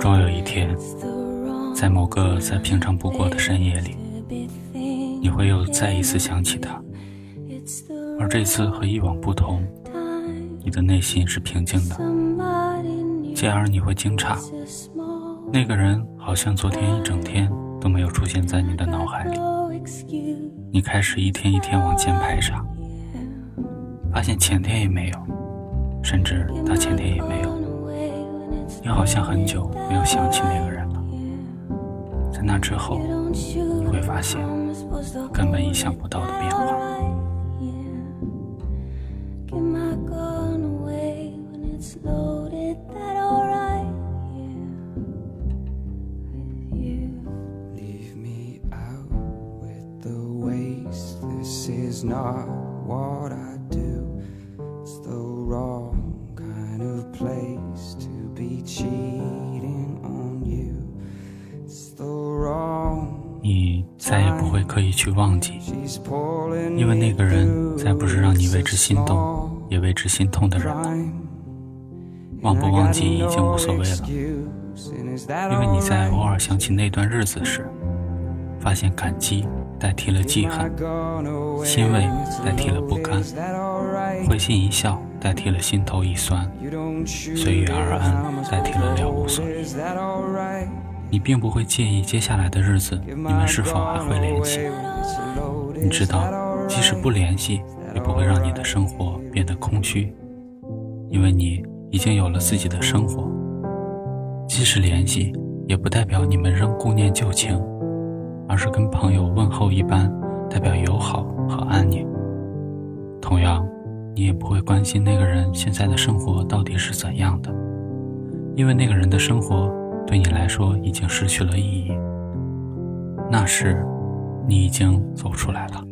终有一天，在某个再平常不过的深夜里，你会又再一次想起他，而这次和以往不同，你的内心是平静的。继而你会惊诧，那个人好像昨天一整天都没有出现在你的脑海里。你开始一天一天往前排查，发现前天也没有，甚至大前天也没有。你好像很久没有想起那个人了，在那之后，你会发现根本意想不到的变化。你去忘记，因为那个人再不是让你为之心动也为之心痛的人了。忘不忘记已经无所谓了，因为你在偶尔想起那段日子时，发现感激代替了记恨，欣慰代替了不甘，会心一笑代替了心头一酸，随遇而安代替了了无所念。你并不会介意接下来的日子你们是否还会联系。你知道，即使不联系，也不会让你的生活变得空虚，因为你已经有了自己的生活。即使联系，也不代表你们仍顾念旧情，而是跟朋友问候一般，代表友好和安宁。同样，你也不会关心那个人现在的生活到底是怎样的，因为那个人的生活。对你来说已经失去了意义。那时，你已经走出来了。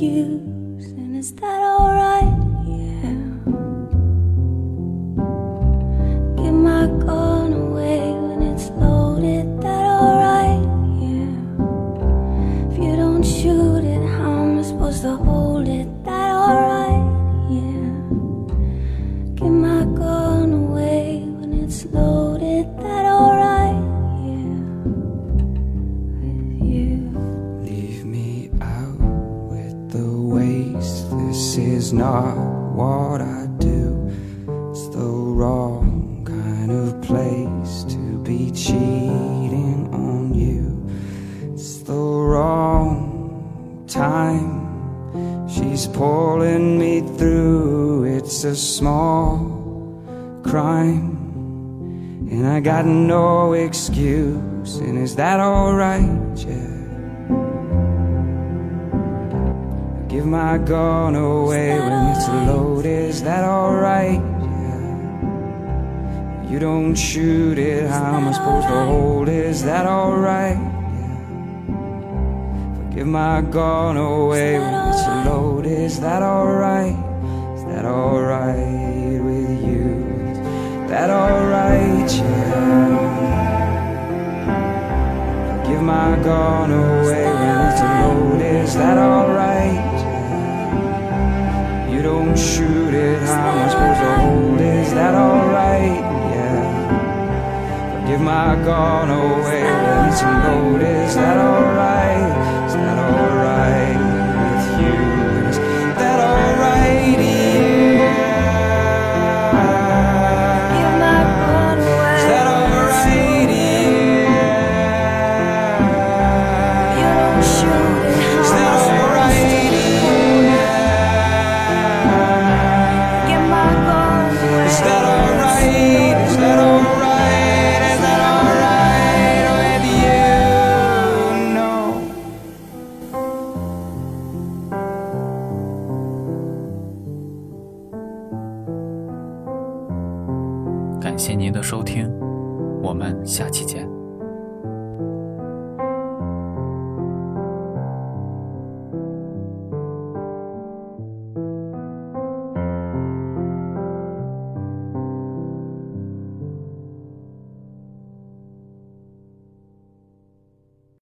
you. What I do. It's the wrong kind of place to be cheating on you. It's the wrong time. She's pulling me through. It's a small crime. And I got no excuse. And is that alright? Yeah. Give my gun away when it's loaded, is that alright? You don't shoot it, how am I supposed to hold is that alright? Yeah. Give my gun away when it's loaded, is that alright? Is that alright with you? Is that alright, yeah? Give my gun away when it's loaded, is that alright? Don't shoot it, how am I supposed to hold Is that alright? Yeah. Give my gun away, let me load. Is that alright? 感谢您的收听，我们下期见。